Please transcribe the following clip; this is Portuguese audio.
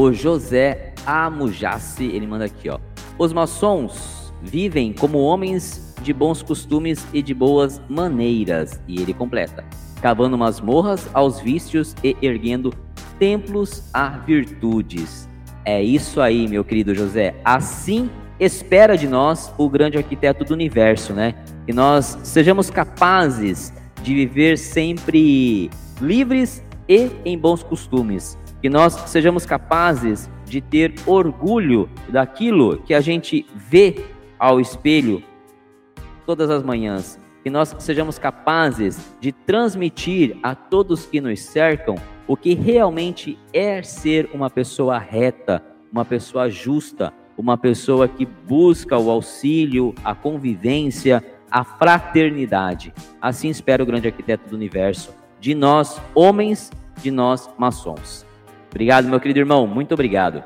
O José Amujassi, ele manda aqui, ó. Os maçons vivem como homens de bons costumes e de boas maneiras. E ele completa: cavando masmorras aos vícios e erguendo templos a virtudes. É isso aí, meu querido José. Assim espera de nós o grande arquiteto do universo, né? Que nós sejamos capazes de viver sempre livres e em bons costumes. Que nós sejamos capazes de ter orgulho daquilo que a gente vê ao espelho todas as manhãs. Que nós sejamos capazes de transmitir a todos que nos cercam o que realmente é ser uma pessoa reta, uma pessoa justa, uma pessoa que busca o auxílio, a convivência, a fraternidade. Assim espera o grande arquiteto do universo, de nós homens, de nós maçons. Obrigado, meu querido irmão, muito obrigado.